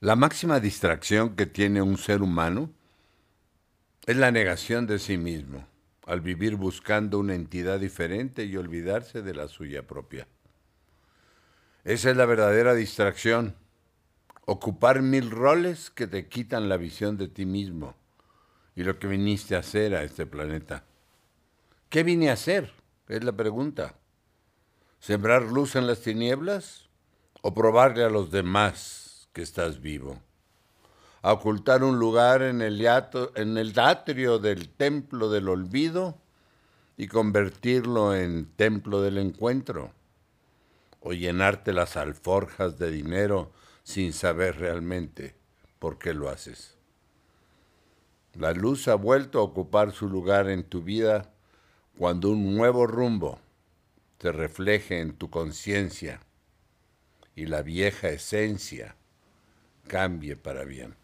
La máxima distracción que tiene un ser humano es la negación de sí mismo, al vivir buscando una entidad diferente y olvidarse de la suya propia. Esa es la verdadera distracción, ocupar mil roles que te quitan la visión de ti mismo y lo que viniste a hacer a este planeta. ¿Qué vine a hacer? Es la pregunta. ¿Sembrar luz en las tinieblas o probarle a los demás que estás vivo. A ocultar un lugar en el, en el atrio del templo del olvido y convertirlo en templo del encuentro. O llenarte las alforjas de dinero sin saber realmente por qué lo haces. La luz ha vuelto a ocupar su lugar en tu vida cuando un nuevo rumbo te refleje en tu conciencia y la vieja esencia cambie para bien.